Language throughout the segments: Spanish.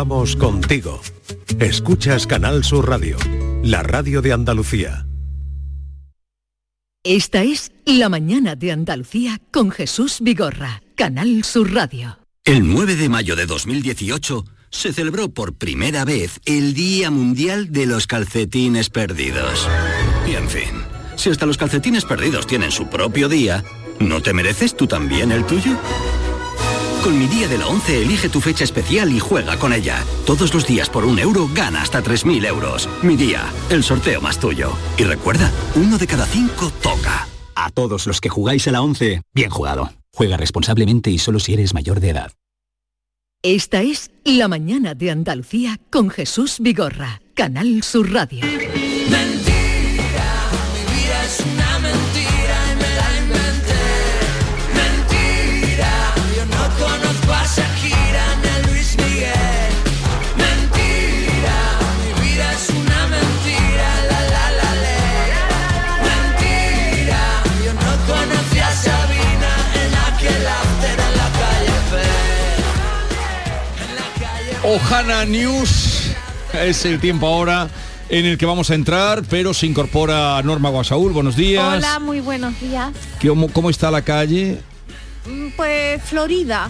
Vamos contigo. Escuchas Canal Sur Radio, la radio de Andalucía. Esta es La mañana de Andalucía con Jesús Vigorra, Canal Sur Radio. El 9 de mayo de 2018 se celebró por primera vez el Día Mundial de los Calcetines Perdidos. Y en fin, si hasta los calcetines perdidos tienen su propio día, ¿no te mereces tú también el tuyo? Con mi día de la 11 elige tu fecha especial y juega con ella. Todos los días por un euro gana hasta 3.000 euros. Mi día, el sorteo más tuyo. Y recuerda, uno de cada cinco toca. A todos los que jugáis a la 11, bien jugado. Juega responsablemente y solo si eres mayor de edad. Esta es La mañana de Andalucía con Jesús Vigorra, Canal Sur Radio. Ojana News es el tiempo ahora en el que vamos a entrar, pero se incorpora Norma Guasaúl. Buenos días. Hola, muy buenos días. ¿Cómo, cómo está la calle? Mm, Pues Florida.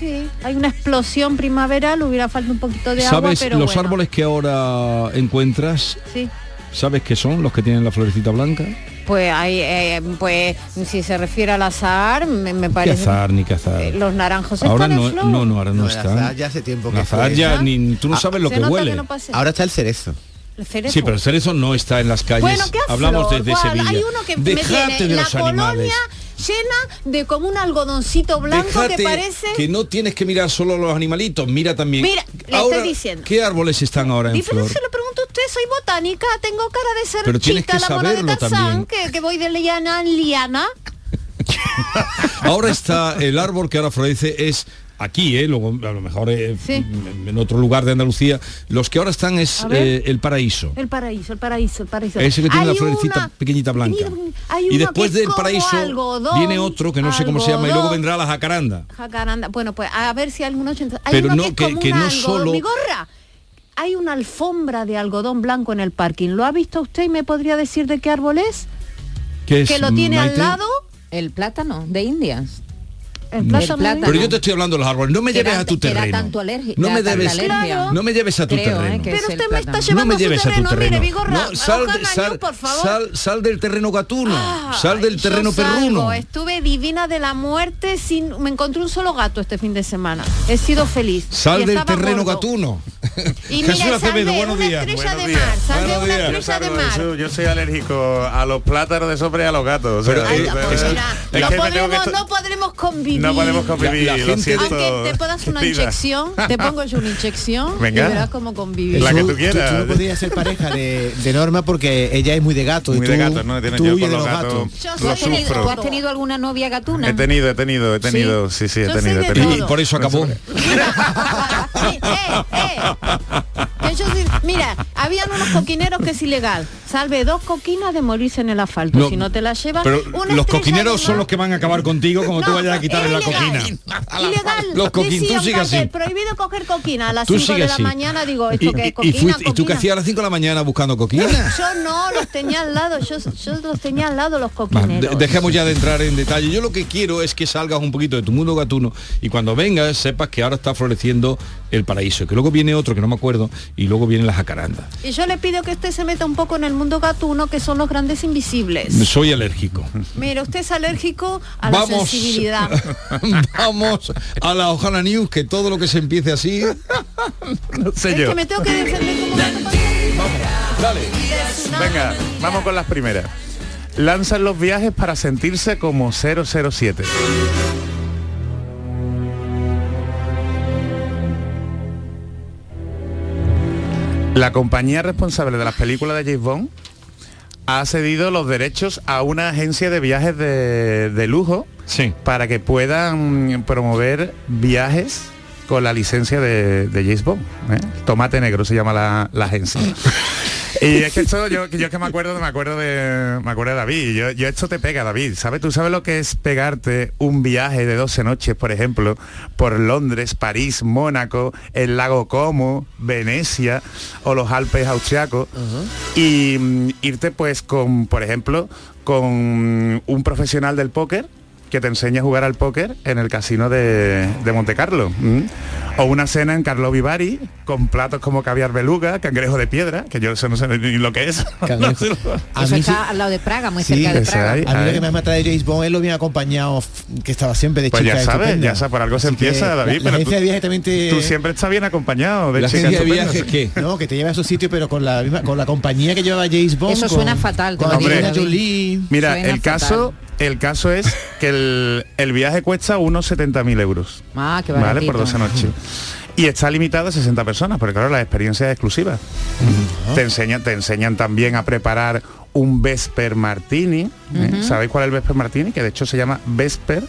Sí, hay una explosión primaveral, hubiera falta un poquito de agua, ¿Sabes pero los bueno, árboles que ahora encuentras? Sí. ¿Sabes qué son los que tienen la florecita blanca? Pues hay, eh, pues si se refiere al azar, me, me ¿Qué parece. azar ni qué azar? Eh, Los naranjos Ahora están no, en flor. no, no, ahora no, No, está. ya hace tiempo que fue. ya ¿Ah? ni tú no sabes lo que huele. que no pasa. Ahora está el cerezo. Cerezo. Sí, pero el cerezo no está en las calles. Bueno, ¿qué Hablamos desde ¿Cuál? Sevilla. Hay uno que me Dejate tiene de la los animales. colonia llena de como un algodoncito blanco que parece. que no tienes que mirar solo los animalitos, mira también. Mira, le Ahora, estoy diciendo. ¿Qué árboles están ahora en flor? se lo usted, soy botánica, tengo cara de ser Pero tienes chica, que la mona de Tarzán, que, que voy de liana en liana. Ahora está el árbol que ahora florece es aquí, ¿eh? Luego, a lo mejor eh, Sí. en otro lugar de Andalucía. Los que ahora están es eh, el paraíso. El paraíso, el paraíso, el paraíso. Ese que tiene Hay la florecita una- pequeñita blanca. hay Y después del paraíso algodón, viene otro que no sé cómo se llama y luego vendrá la jacaranda. Jacaranda. Bueno, pues a ver si algunos hay Pero uno no, que, que- que no solo- Mi gorra. Hay una alfombra de algodón blanco en el parking. ¿Lo ha visto usted y me podría decir de qué árbol es? Que, lo tiene al lado. El plátano de Indias. El plátano. plátano. Pero yo te estoy hablando de los árboles. No me lleves a tu terreno. tanto alergia- no me tanta debes, alergia. no me lleves a tu Creo, ¿eh? terreno. que Pero usted me está llevando no me a su lleves a tu terreno. Mire, Vigorra, No, sal, sal, News, por favor. sal, sal del terreno gatuno. sal del terreno perruno. Estuve divina de la muerte sin me encontré un solo gato este fin de semana. He sido feliz. Sal Y del terreno gordo. gatuno. Y Jesús mira, sal Acevedo, de buenos una días. estrella Buenos de días. mar, sal de una estrella de mar. Yo soy alérgico a los plátanos de sobre y a los gatos. eh, eh, eh, no, podremos, podremos convivir. no podemos convivir, La- la lo gente- siento. Aunque te puedas una inyección, te pongo yo una inyección Venga. y verás cómo convivir. La que Tú- tú quieras. Tú, no podrías ser pareja de, de Norma porque ella es muy de gato. y Muy tú, de gatos, ¿no? Tú yo con de los gatos. gatos. Yo ¿Tú Lo has, tenido, tú has tenido alguna novia gatuna? He tenido, he tenido, he tenido, sí, sí, he tenido, he tenido. Y por eso acabó. Eh, eh. Que sí- mira, habían unos coquineros que es ilegal. Salve dos coquinas de morirse en el asfalto. No, si no te las llevan. Pero los coquineros son los que van a acabar contigo como tú No, vayas a quitarle es la coquina. Ilegal. Los tú sigue así. cartel, Prohibido coger coquina a las Tú 5 de la así. mañana. Digo, Y, esto que y- es y coquina, ¿y tú qué hacías a las 5 de la mañana buscando coquina? Yo no, los tenía al lado. Yo, yo los tenía al lado los coquineros. de- dejemos ya de entrar en detalle. Yo lo que quiero es que salgas un poquito de tu mundo gatuno y cuando vengas sepas que ahora está floreciendo el paraíso, que luego viene otro que no me acuerdo y luego viene la jacaranda. Y yo le pido que usted se meta un poco en el mundo gatuno, que son los grandes invisibles. Soy alérgico. Mira, usted es alérgico a la Vamos, sensibilidad. vamos a la Ojana News, que todo lo que se empiece así. No sé Es yo. que me tengo que defender como. Dale. Venga, vamos con las primeras. Lanzan los viajes para sentirse como 007. La compañía responsable de las películas de James Bond ha cedido los derechos a una agencia de viajes de, de lujo Sí. para que puedan promover viajes con la licencia de, de James Bond. ¿eh? Tomate Negro se llama la, la agencia. Y es que esto, yo, yo que me acuerdo, me acuerdo de, me acuerdo de David. Yo, yo esto te pega, David. ¿Sabes? Tú sabes lo que es pegarte un viaje de 12 noches, por ejemplo, por Londres, París, Mónaco, el lago Como, Venecia o los Alpes austriacos y mm, irte pues con, por ejemplo, con un profesional del póker que te enseña a jugar al póker en el casino de, de Monte Carlo. O una cena en Carlo Vivari con platos como caviar beluga, cangrejo de piedra, que yo eso no sé ni lo que es. A Eso mí está sí- al lado de Praga, muy Sí, cerca de Praga. hay. A mí lo que más me atrae de James Bond es lo bien acompañado que estaba siempre de Pues chica ya sabes, ya sabes, por algo se Así empieza, la- David, La, pero agencia tú- de viaje también te... Tú siempre estás bien acompañado de La agencia de viajes, ¿qué? No, que te lleva a esos sitios, pero con la misma, con la compañía que llevaba James Bond. Eso con- suena fatal, Con David. Jolie. Mira, Suena el caso, el caso es que el, el viaje cuesta unos 70.000 euros. Ah, qué ¿Vale? Por 12 noches. Y está limitado a 60 personas, porque claro, la experiencia es exclusiva. Te enseñan, te enseñan también a preparar un Vesper Martini. ¿eh? ¿Sabéis cuál es el Vesper Martini? Que de hecho se llama Vesper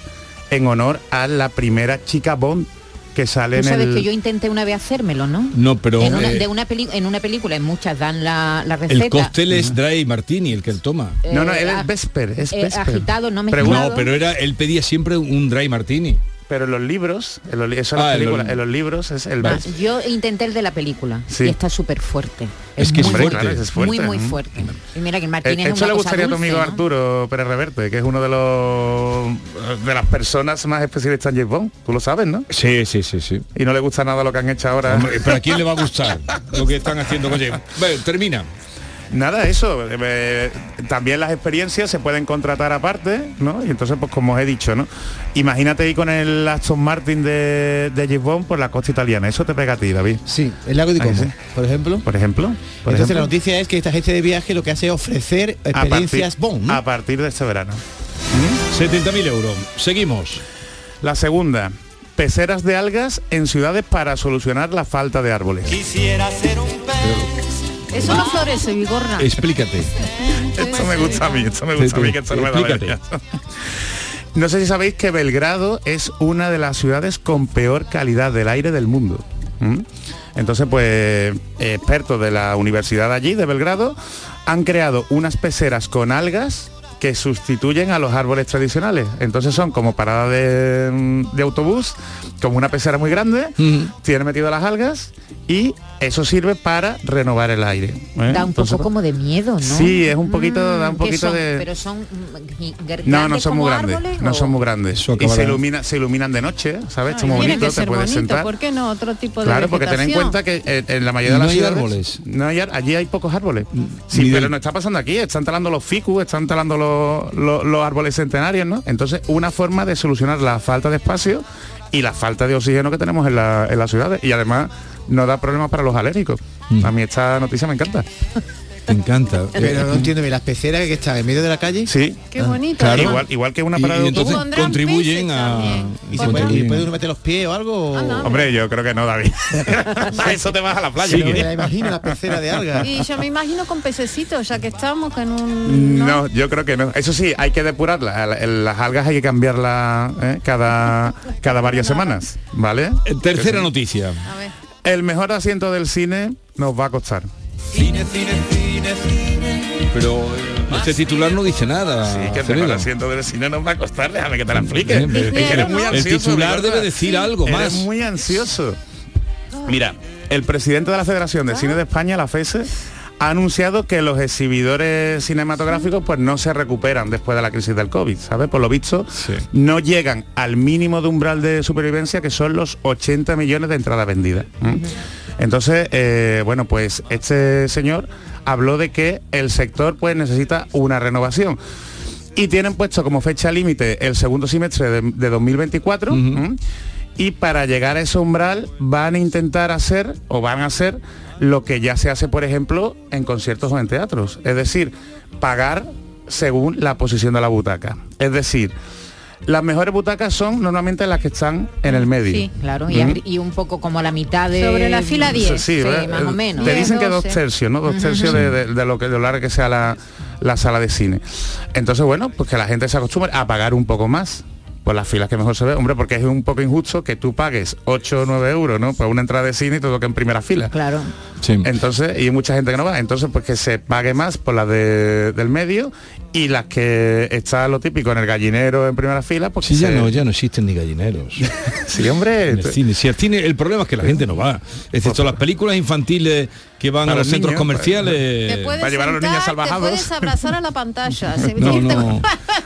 en honor a la primera chica Bond que sale Tú en sabes el... que yo intenté una vez hacérmelo, ¿no? No, pero en, una, eh, de una peli- en una película, en muchas dan la, la receta. el cóctel es Dry Martini, el que él toma. No, no, eh, él es ah, Vesper, es eh, Vesper. agitado, no mezclado. No, pero era, él pedía siempre un Dry Martini. Pero en los libros, en los, eso en Ah, las en películas, los- en los libros es el Vesper. yo intenté el de la película Sí. y está súper fuerte. Es que es muy fuerte. Claro, ese es fuerte, Muy, muy fuerte. Y mira que el Eh, Martínez Esto le cosa gustaría a tu amigo ¿no? Arturo Pérez Reverte, que es uno de los de las personas más especialistas en James Bond. Tú lo sabes, ¿no? Sí, sí, sí, sí. Y no le gusta nada lo que han hecho ahora. Hombre, pero a quién le va a gustar lo que están haciendo con James? Bueno, termina. Nada, eso. eh, también las experiencias se pueden contratar aparte, ¿no? Y entonces, pues como os he dicho, ¿no? Imagínate ir con el Aston Martin de, de Bond por la costa italiana. Eso te pega a ti, David. Sí, el lago de Como, sí. por ejemplo. Por ejemplo. Por Entonces ejemplo, la noticia es que esta agencia de viaje lo que hace es ofrecer a experiencias partir, Bond. ¿no? a partir de este verano. 70.000 euros. Seguimos. La segunda, peceras de algas en ciudades para solucionar la falta de árboles. Quisiera ser un pez. Eso no florece, Vigorra. Explícate. Esto me gusta a mí, esto me gusta a mí, que esto no me da. No sé si sabéis que Belgrado es una de las ciudades con peor calidad del aire del mundo. ¿Mm? Entonces, pues, expertos de la universidad allí, de Belgrado, han creado unas peceras con algas que sustituyen a los árboles tradicionales. Entonces son como paradas de, de autobús, como una pecera muy grande, tiene metido las algas y eso sirve para renovar el aire. ¿eh? Da un Entonces, poco como de miedo, ¿no? Sí, es un poquito, da un ¿Qué poquito son? de... Pero son mm, No, no son muy grandes. árboles, No son muy grandes. Y se ilumina, se iluminan de noche, ¿sabes? Está muy bonito, que te puedes bonito, sentar. ¿por qué no? Otro tipo de Claro, porque ten en cuenta que en la mayoría de No las hay ciudades árboles. no hay allí hay pocos árboles. Sí, Ni pero del- no está pasando aquí, están talando los ficus, están talando los, los- los árboles centenarios, ¿no? Entonces, una forma de solucionar la falta de espacio y la falta de oxígeno que tenemos en, la- en las ciudades. Y además no da problemas para los alérgicos. Mm. A mí esta noticia me encanta. Me encanta. Pero no entiendo bien, las peceras que están en medio de la calle. Sí. Qué bonito. Igual, igual que una Y- parada y de entonces contribuyen a... Y, se puede, y uno meter los pies o algo. Ah, no. Hombre, yo creo que no, David. Para eso te vas a la playa. Pero me la imagino, la pecera de algas. Y yo me imagino con pececitos, ya que estamos en un... No, yo creo que no. Eso sí, hay que depurarlas. Las algas hay que cambiarlas ¿eh? cada, cada varias semanas, ¿vale? Eh, Tercera noticia. A ver. El mejor asiento del cine nos va a costar. Cine, cine. Pero eh, este titular no dice nada. Sí, que el asiento del cine nos va a costar. Déjame que te la explique. Es que eres muy El ansioso, titular Ricardo. debe decir algo Eres más. muy ansioso. Mira, el presidente de la Federación de Cine de España, la FESE, ha anunciado que los exhibidores cinematográficos pues no se recuperan después de la crisis del COVID, ¿sabes? Por lo visto, Sí. no llegan al mínimo de umbral de supervivencia que son los 80 millones de entradas vendidas. Entonces, eh, bueno, pues este señor habló de que el sector pues necesita una renovación. Y tienen puesto como fecha límite el segundo semestre de, de 2024. ¿m? Y para llegar a ese umbral van a intentar hacer o van a hacer lo que ya se hace, por ejemplo, en conciertos o en teatros. Es decir, pagar según la posición de la butaca. Es decir, las mejores butacas son normalmente las que están en el medio. Sí, claro, y, un poco como la mitad de... Sobre la fila 10. Sí, Sí, más o Eh, menos. Te 10, dicen que dos 12. tercios, ¿no? Dos tercios de, de- de lo que de lo larga que sea la, la sala de cine. Entonces, bueno, pues que la gente se acostumbre a pagar un poco más. Pues las filas que mejor se ve, hombre, porque es un poco injusto que tú pagues 8 o 9 euros, ¿no? Por una entrada de cine y te toque en primera fila. Claro. Entonces, y hay mucha gente que no va. Entonces, pues que se pague más por las de- del medio y las que está lo típico en el gallinero en primera fila, pues Sí, ya se- no, ya no existen ni gallineros. Sí, hombre. En el cine, sí, el cine, el problema es que la gente no va. Excepto las películas infantiles que van Para a los los centros niños, comerciales. Puedes para llevar a los niños salvajados. Te puedes abrazar a la pantalla. se- No, no.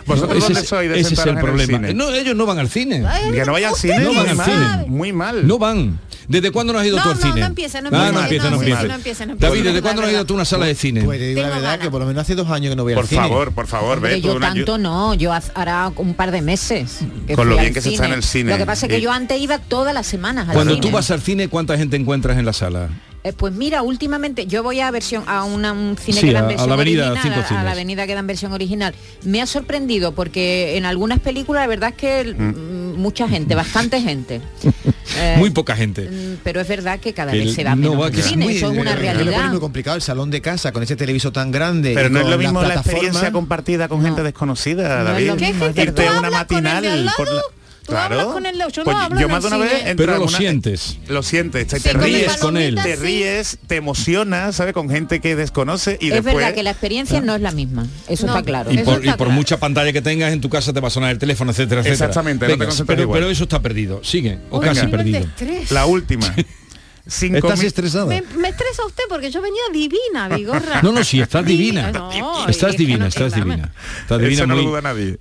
¿Vosotros ese dónde es, sois de ese es el el problema. cine? no, ellos no van al cine. Ay, Que no vaya al cine, No muy van al mal, cine. muy mal. No van. ¿Desde cuándo no has ido No, tú al no, cine? no empiece, no Ah, empiece, no empiece, no, empiece. David, ¿desde cuándo no has ido tú a una sala de cine? Pues te digo la verdad que por lo menos hace dos años que no voy Por al cine. favor, por favor, ve yo tanto no, yo hará un par de meses. que Con lo bien que se está en el cine. Lo que pasa es que yo antes iba todas las semanas al Cuando cine. tú vas al cine, ¿cuánta gente encuentras en la sala? Eh, pues mira, últimamente yo voy a versión a una, un cine Sí, que da a versión la avenida original, a- la avenida que da en versión original. Me ha sorprendido porque en algunas películas la verdad es que mm, mucha gente, bastante gente. Eh, Muy poca gente. mm, pero es verdad que cada Que vez se no menos que es cine, muy- eso es una pone realidad. muy complicado el salón de casa con ese televisor tan grande. Pero no es lo mismo la experiencia compartida con gente desconocida, No es David. lo mismo, ¿Qué gente? Irte ¿Tú a una hablas con el de al matinal lado? por la- ¿Tú hablas con el de- yo no Pues hablo yo en más de el una vez cine. entro Pero lo sientes. Lo sientes, te, Sí, te con ríes con él. Te ríes, te emocionas, ¿sabes? Con gente que desconoce y es después... verdad que la experiencia no es la misma, eso No. está claro. Y por, y por claro. mucha pantalla que tengas en tu casa te va a sonar el teléfono, etcétera, etcétera. Exactamente, no te Venga, pero, igual. pero eso está perdido. Sigue, o Uy, casi perdido. La última. Cinco ¿Estás mil- estresada? Me, me estresa usted porque yo venía divina, Vigorra. No, no, sí, estás divina. No, estás es divina, no- estás dame. divina. Estás divina Eso no lo duda nadie.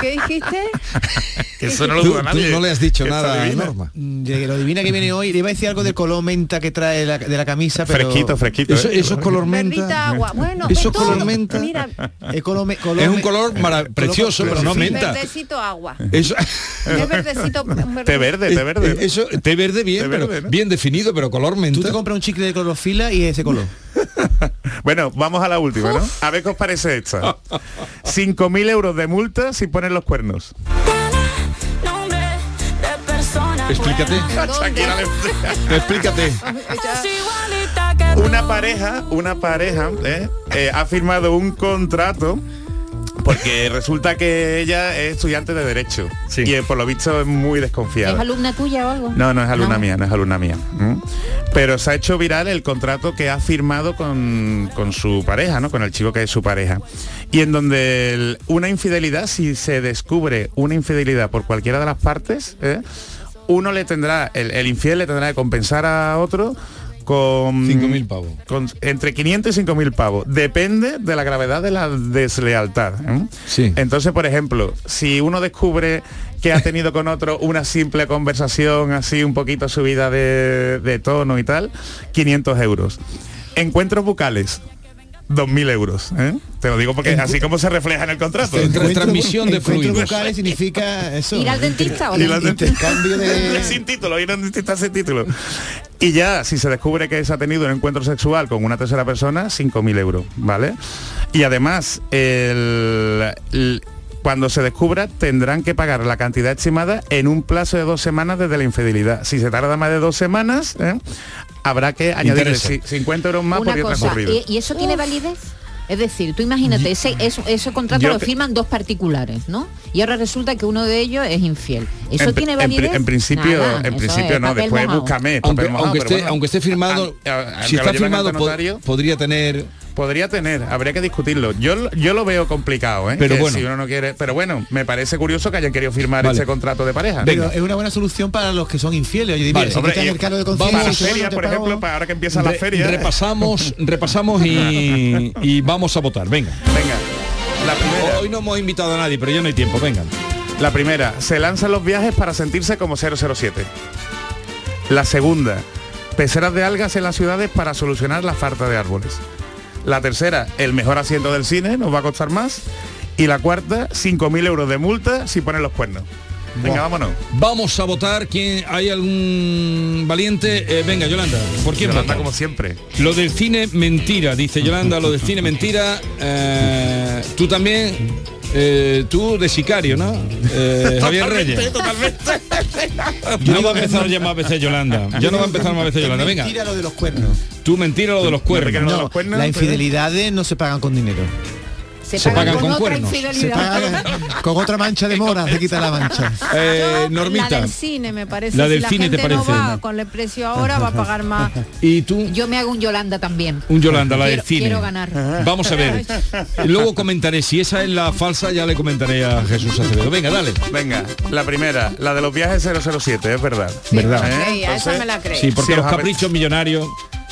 ¿Qué dijiste? Eso no lo duda tú nadie. no le has dicho nada a. Norma. De lo divina que viene hoy, le iba a decir algo del color menta que trae la- de la camisa, pero... Fresquito, fresquito. Eso, ¿eh? eso es color menta. agua. Bueno, Eso todo. color menta. Mira, Es, color me- color Es un me- color mara- precioso, pero no menta. verdecito agua. Eso, Es verdecito. Té verde, té verde. eso, té verde bien, Té pero. Bien definido, pero color Tú menta. te compras un chicle de clorofila y ese color. Bueno, vamos a la última, ¿no? A ver qué os parece esta. 5.000 euros de multa si ponen los cuernos. Explícate, explícate. Una pareja, una pareja ¿eh? Eh, ha firmado un contrato porque resulta que ella es estudiante de derecho Sí. y eh, por lo visto es muy desconfiada. ¿Es alumna tuya o algo? No, no es alumna mía, no es alumna mía. Pero se ha hecho viral el contrato que ha firmado con, con su pareja, ¿no? Con el chico que es su pareja. Y en donde el- una infidelidad, si se descubre una infidelidad por cualquiera de las partes, ¿eh? uno le tendrá, el, el infiel le tendrá que compensar a otro con 5.000 pavos. con entre 500 y 5.000 pavos. Depende de la gravedad de la deslealtad. ¿eh? Sí. Entonces, por ejemplo, si uno descubre que ha tenido con otro una simple conversación así un poquito subida de, de tono y tal, 500 euros. Encuentros bucales. 2.000 euros. ¿eh? Te lo digo porque así como se refleja en el contrato. Transmisión de fluidos. bucales significa eso. ¿Ir al dentista o Y no? las de- sin título, ir a un dentista sin título. Y ya, si se descubre que se ha tenido un encuentro sexual con una tercera persona, 5.000 euros, ¿vale? Y además, el- el- cuando se descubra, tendrán que pagar la cantidad estimada en un plazo de dos semanas desde la infidelidad. Si se tarda más de dos semanas, ¿eh? Habrá que añadirle Interesa. ci- 50 euros más Una por cosa, transcurrido. ¿y, y eso tiene validez? Es decir, tú imagínate, ese, ese, ese contrato Yo lo firman dos particulares, ¿no? Y ahora resulta que uno de ellos es infiel. ¿Eso en, tiene validez? en principio, Nada, en principio es no, después mojado. búscame. Aunque, mojado, aunque pero esté, bueno. aunque esté firmado, A- a- aunque si está firmado, ante po- notario, podría tener... Podría tener, habría que discutirlo. Yo, lo- yo lo veo complicado, ¿eh? Pero Que bueno. si uno no quiere. Pero bueno, me parece curioso que hayan querido firmar Vale. ese contrato de pareja. Pero es una buena solución para los que son infieles. Oye, Vale. si Hombre, de todo, ferias, no te por pago. ejemplo, para ahora que empieza la Re- feria. repasamos, repasamos y, y vamos a votar. Venga. Venga. La primera, Hoy no hemos invitado a nadie, pero ya no hay tiempo. Venga. la primera, se lanzan los viajes para sentirse como 007. La segunda, peceras de algas en las ciudades para solucionar la falta de árboles. La tercera, el mejor asiento del cine, nos va a costar más. Y la cuarta, 5.000 euros de multa si ponen los cuernos. Venga, vámonos. Vamos a votar. ¿Quién, ¿Hay algún valiente? Eh, venga, Yolanda. ¿Por quién Yolanda, vota? como siempre. Lo del cine mentira, dice Yolanda, lo del cine mentira. Eh, tú también, eh, tú de sicario, ¿no? Eh, Javier Reyes. Yo no va a empezar ya más veces Yolanda. Yo no va a empezar más veces Yolanda. Venga, Mentira lo de los cuernos. tú mentira lo de los cuernos. no- No, los cuernos, las pero- infidelidades no se pagan con dinero. Se, Se pagan con otra cuernos. Se infidelidad. paga con otra mancha de mora, se quita la mancha. Eh, La Normita. del cine me parece. La si del la cine te no parece. va con el precio ahora va a pagar más. Y tú, Yo me hago un Yolanda también. un Yolanda, la del cine. quiero ganar. Vamos a ver. Luego comentaré. Si esa es la falsa, ya le comentaré a Jesús Acevedo. Venga, dale. Venga, la primera, la de los viajes 007, es verdad. ¿Verdad? ¿Eh? Creía, esa me la creí. Sí, porque Si los caprichos millonarios.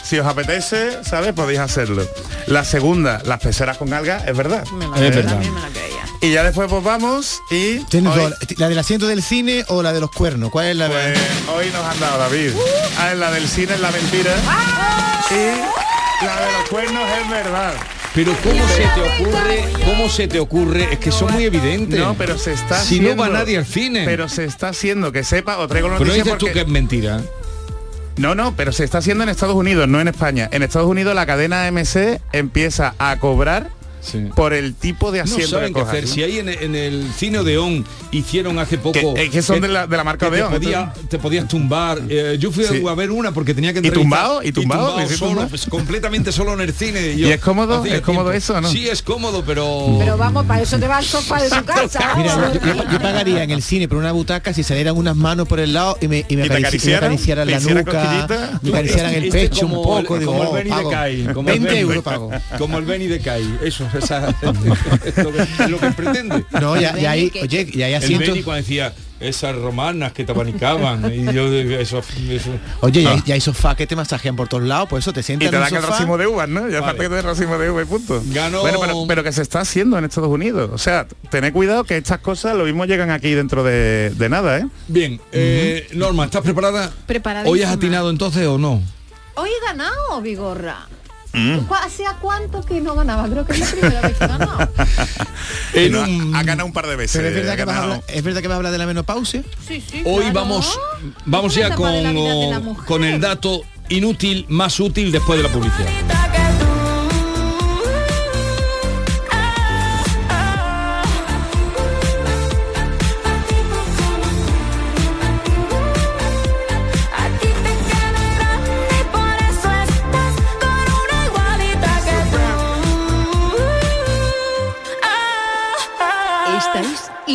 Si os apetece, ¿sabes? Podéis hacerlo. La segunda, las peceras con algas, es verdad. Me la Es creía, verdad. también me la creía. Y ya después pues vamos y Tienes hoy, dos, ¿La del asiento del cine o la de los cuernos? ¿Cuál es la pues, hoy nos han dado David. Ah, es la del cine es la mentira. Y la de los cuernos es verdad. Pero ¿cómo se te ocurre? ¿Cómo se te ocurre? Es que son muy evidentes. No, pero se está Si haciendo. no va nadie al cine. Pero se está haciendo, que sepa, os traigo la Pero dices tú que es mentira. No, no, pero se está haciendo en Estados Unidos, no en España. En Estados Unidos la cadena AMC empieza a cobrar Sí. por el tipo de No asiento saben que qué cojas, hacer. ¿no? Si ahí en, en el cine Odeón hicieron hace poco... Que- es que son de la- de la marca te, Odeón, podía- te podías tumbar. Eh, yo fui Sí. a ver una porque tenía que ¿Y entrevistar- tumbado? ¿Y tumbado? Pues, completamente solo en el cine. ¿Y yo es cómodo? ¿Es cómodo tiempo. eso no? Sí, es cómodo, pero... Pero vamos, para eso te va al sofá de su casa. Mira, yo, yo- yo pagaría en el cine por una butaca si salieran unas manos por el lado y me, y me, ¿Y te acarici- y me acariciaran? acariciaran ¿Te la nuca, me acariciaran el pecho un poco, digo, como el oh, Benny de pago. Kai, como el 20 Benny. euros pago. Como el Benny de Kai. Eso, esa, es lo que, es lo que pretende. No, ya, ya hay, que- oye, ya hay El asientos. Cuando decía esas romanas que te abanicaban y yo eso, eso Oye, ya, hay, ya hay sofás que te masajean por todos lados, por eso te Y sientas te dan el sofá. racimo de uvas, ¿no? Ya Vale. aparte que te den racimo de uvas y punto. Ganó- Bueno, pero, pero que se está haciendo en Estados Unidos. O sea, tened cuidado que estas cosas lo mismo llegan aquí dentro de, de nada, ¿eh? Bien, eh, Norma, ¿estás preparada? Preparadísima. ¿Hoy has atinado entonces o no? Hoy he ganado, Vigorra. Mm. ¿Cu- ¿Hacía cuánto que no ganaba? Creo que es la primera vez que he ganado. En un- Ha ganado un par de veces. Pero es verdad, que vas a hablar, es verdad que vas a hablar de la menopausia. Sí, sí, Hoy claro. vamos vamos ya con, con el dato inútil más útil después de la publicidad.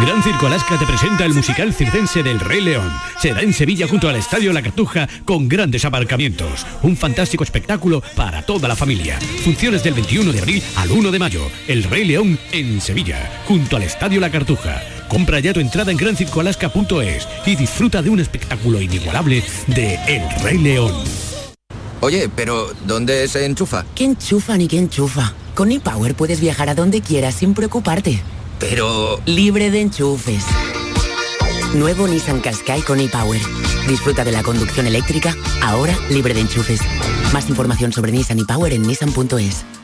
Gran Circo Alaska te presenta el musical circense del Rey León. Será en Sevilla junto al Estadio La Cartuja con grandes aparcamientos. Un fantástico espectáculo para toda la familia. Funciones del 21 de abril al 1 de mayo. El Rey León en Sevilla, junto al Estadio La Cartuja. Compra ya tu entrada en grancircoalaska.es y disfruta de un espectáculo inigualable de El Rey León. Oye, pero ¿dónde se enchufa? ¿Qué enchufa ni qué enchufa? Con ePower puedes viajar a donde quieras sin preocuparte. Pero... Libre de enchufes. Nuevo Nissan Qashqai con ePower. Disfruta de la conducción eléctrica, ahora libre de enchufes. Más información sobre Nissan ePower en nissan.es.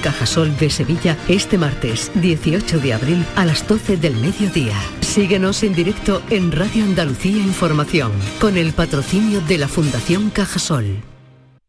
Cajasol de Sevilla este martes 18 de abril a las 12 del mediodía. Síguenos en directo en Radio Andalucía Información con el patrocinio de la Fundación Cajasol.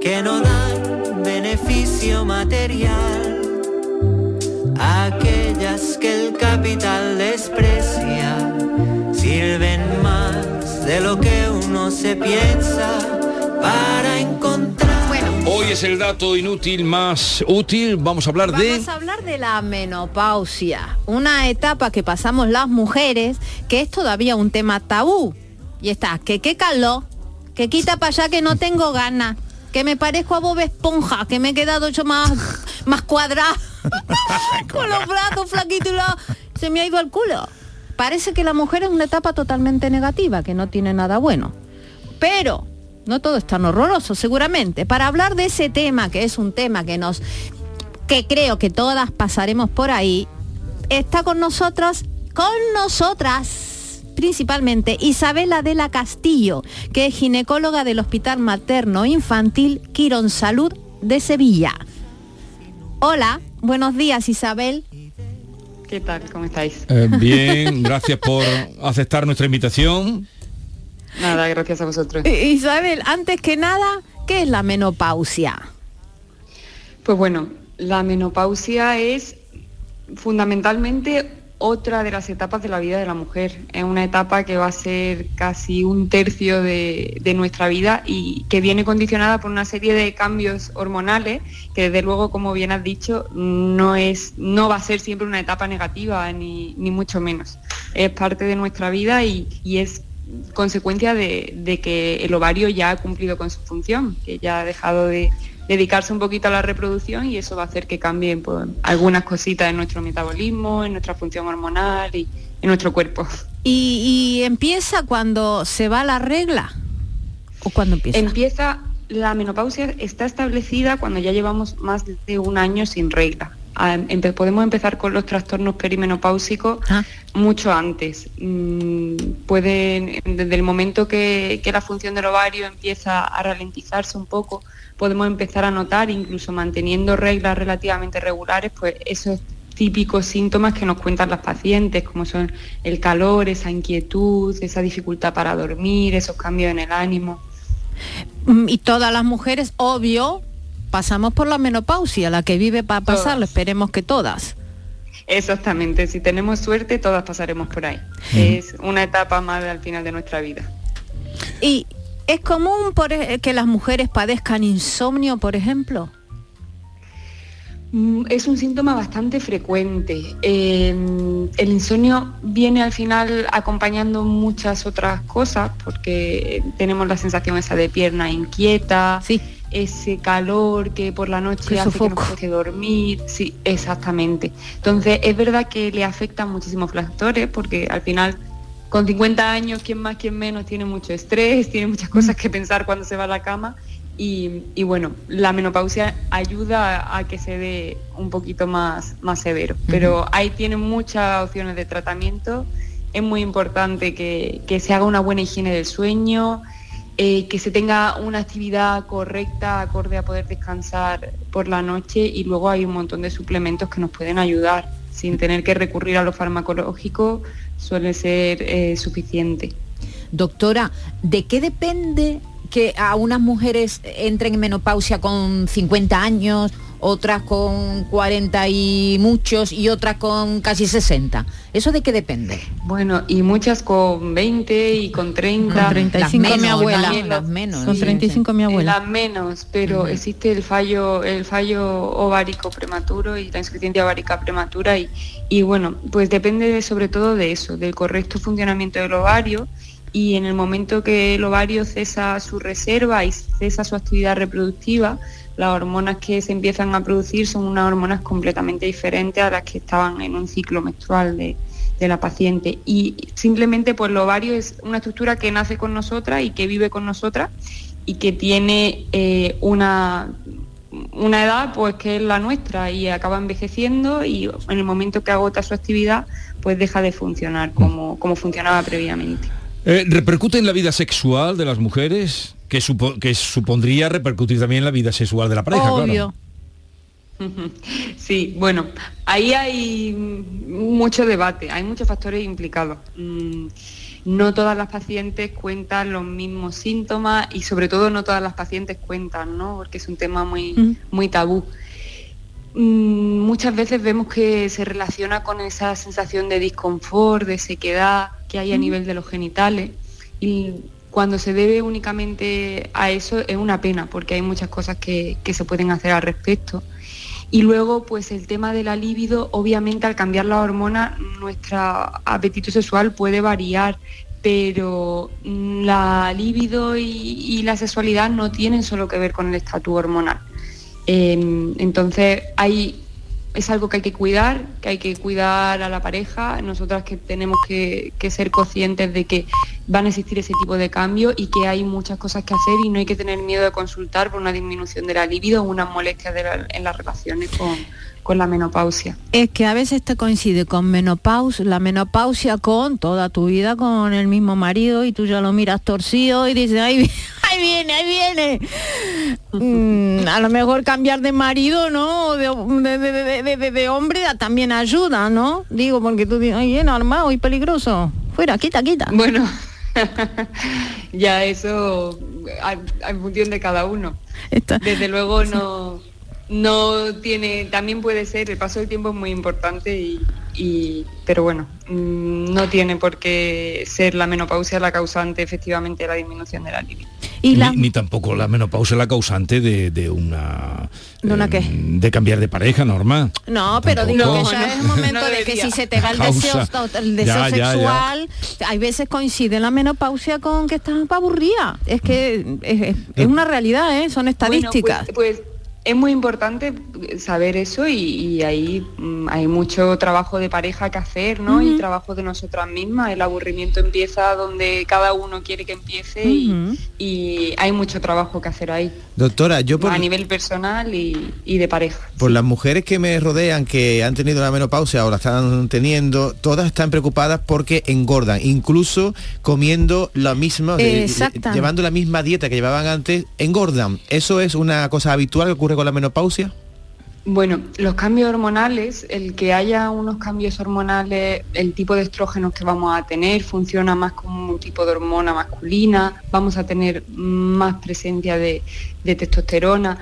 Que no dan beneficio material, aquellas que el capital desprecia, sirven más de lo que uno se piensa para encontrar. Hoy es el dato inútil más útil. Vamos a hablar de... Vamos a hablar de la menopausia, una etapa que pasamos las mujeres, que es todavía un tema tabú. Y está, que qué calor, que quita para allá que no tengo ganas, que me parezco a Bob Esponja, que me he quedado hecho más, más cuadrada, con los brazos flaquitos y la- se me ha ido al culo. Parece que la mujer es una etapa totalmente negativa, que no tiene nada bueno. Pero no todo es tan horroroso, seguramente. Para hablar de ese tema, que es un tema que nos que creo que todas pasaremos por ahí, está con nosotros, con nosotras, principalmente Isabela de la Castillo, que es ginecóloga del Hospital Materno Infantil Quirón Salud de Sevilla. Hola, buenos días Isabel. ¿Qué tal? ¿Cómo estáis? Eh, bien, gracias por aceptar nuestra invitación. Nada, gracias a vosotros. Isabel, antes que nada, ¿qué es la menopausia? Pues bueno, la menopausia es fundamentalmente otra de las etapas de la vida de la mujer. Es una etapa que va a ser casi un tercio de, nuestra vida y que viene condicionada por una serie de cambios hormonales que desde luego, como bien has dicho, no, es, no va a ser siempre una etapa negativa ni, mucho menos. Es parte de nuestra vida y, es consecuencia de que el ovario ya ha cumplido con su función, que ya ha dejado de dedicarse un poquito a la reproducción y eso va a hacer que cambien pues, algunas cositas en nuestro metabolismo, en nuestra función hormonal y en nuestro cuerpo. ¿Y, y empieza cuando se va la regla? ¿O cuando empieza? Empieza, la menopausia está establecida cuando ya llevamos más de un año sin regla. Ah, empe- podemos empezar con los trastornos perimenopáusicos mucho antes. Mm, pueden, desde el momento que, que la función del ovario empieza a ralentizarse un poco, podemos empezar a notar, incluso manteniendo reglas relativamente regulares, pues esos típicos síntomas que nos cuentan las pacientes, como son el calor, esa inquietud, esa dificultad para dormir, esos cambios en el ánimo. Mm, Y todas las mujeres, obvio, pasamos por la menopausia, la que vive para pasarlo, esperemos que todas. Exactamente, si tenemos suerte todas pasaremos por ahí. Es una etapa más al final de nuestra vida. Y es común por, e- que las mujeres padezcan insomnio, por ejemplo. Mm, Es un síntoma bastante frecuente. Eh, el insomnio viene al final acompañando muchas otras cosas porque tenemos la sensación esa de pierna inquieta, ese calor que por la noche Qué hace que dormir. Sí, exactamente. Entonces es verdad que le afectan muchísimos factores porque al final con 50 años, quien más, quien menos, tiene mucho estrés, tiene muchas cosas que pensar cuando se va a la cama. Y, y bueno, la menopausia ayuda a, a que se dé un poquito más, más severo. Pero ahí tienen muchas opciones de tratamiento. Es muy importante que, que se haga una buena higiene del sueño, eh, que se tenga una actividad correcta, acorde a poder descansar por la noche y luego hay un montón de suplementos que nos pueden ayudar. Sin tener que recurrir a lo farmacológico suele ser eh, suficiente. Doctora, ¿de qué depende que a unas mujeres entren en menopausia con 50 años, otras con 40 y muchos y otras con casi 60? ¿Eso de qué depende? Bueno, y muchas con 20 y con 30. Con 35 Las mi abuela. las menos, Con sí, 35 mi abuela. Las menos, pero existe el fallo, el fallo ovárico prematuro y la insuficiencia ovárica prematura y, y bueno, pues depende de- sobre todo de eso, del correcto funcionamiento del ovario y en el momento que el ovario cesa su reserva y cesa su actividad reproductiva, las hormonas que se empiezan a producir son unas hormonas completamente diferentes a las que estaban en un ciclo menstrual de, de la paciente. Y simplemente pues el ovario es una estructura que nace con nosotras y que vive con nosotras y que tiene eh, una, una edad pues que es la nuestra y acaba envejeciendo y en el momento que agota su actividad pues deja de funcionar como, como funcionaba previamente. Eh, ¿Repercute en la vida sexual de las mujeres? Que, supo- que supondría repercutir también en la vida sexual de la pareja, claro. Sí, bueno, ahí hay mucho debate, hay muchos factores implicados. Mm, No todas las pacientes cuentan los mismos síntomas y sobre todo no todas las pacientes cuentan, ¿no? Porque es un tema muy, muy tabú. Mm, Muchas veces vemos que se relaciona con esa sensación de disconfort, de sequedad que hay a Mm. nivel de los genitales y cuando se debe únicamente a eso es una pena porque hay muchas cosas que, que se pueden hacer al respecto. Y luego, pues el tema de la libido, obviamente al cambiar la hormona, nuestro apetito sexual puede variar, pero la libido y, la sexualidad no tienen solo que ver con el estatus hormonal. Eh, entonces, hay, es algo que hay que cuidar, que hay que cuidar a la pareja, nosotras que tenemos que, ser conscientes de que van a existir ese tipo de cambios y que hay muchas cosas que hacer y no hay que tener miedo de consultar por una disminución de la libido o unas molestias en las relaciones con, con la menopausia. Es que a veces te coincide con menopausia, la menopausia con toda tu vida con el mismo marido y tú ya lo miras torcido y dices, ahí, ahí viene, ahí viene. Mm, a lo mejor cambiar de marido, ¿no? De, de- de- de- de- de- de hombre también ayuda, ¿no? Digo, porque tú dices, ay, bien armado y peligroso. Fuera, quita, quita. Bueno, ya eso en función de cada uno. Desde luego no, no tiene, también puede ser, el paso del tiempo es muy importante y, y- pero bueno, mm, no tiene por qué ser la menopausia la causante efectivamente de la disminución de la libido. Y ni, ni tampoco la menopausia la causante de, de una ¿De una qué? de cambiar de pareja normal. No, pero digo que ya es el momento de que si se te va el deseo, el deseo Ya, ya, ya. sexual, hay veces coincide la menopausia con que estás aburrida. Es que es, es- es una realidad, ¿eh? son estadísticas. Bueno, pues, pues es muy importante saber eso y, y ahí mm, hay mucho trabajo de pareja que hacer, ¿no? Y trabajo de nosotras mismas. El aburrimiento empieza donde cada uno quiere que empiece y- hay mucho trabajo que hacer ahí, Doctora, yo por, a nivel personal y, y de pareja. por las mujeres que me rodean que han tenido la menopausia o la están teniendo, todas están preocupadas porque engordan, incluso comiendo la misma, eh, llevando la misma dieta que llevaban antes, engordan. ¿Eso es una cosa habitual que ocurre con la menopausia? Bueno, los cambios hormonales, el que haya unos cambios hormonales, el tipo de estrógenos que vamos a tener funciona más como un tipo de hormona masculina, vamos a tener más presencia de, de testosterona,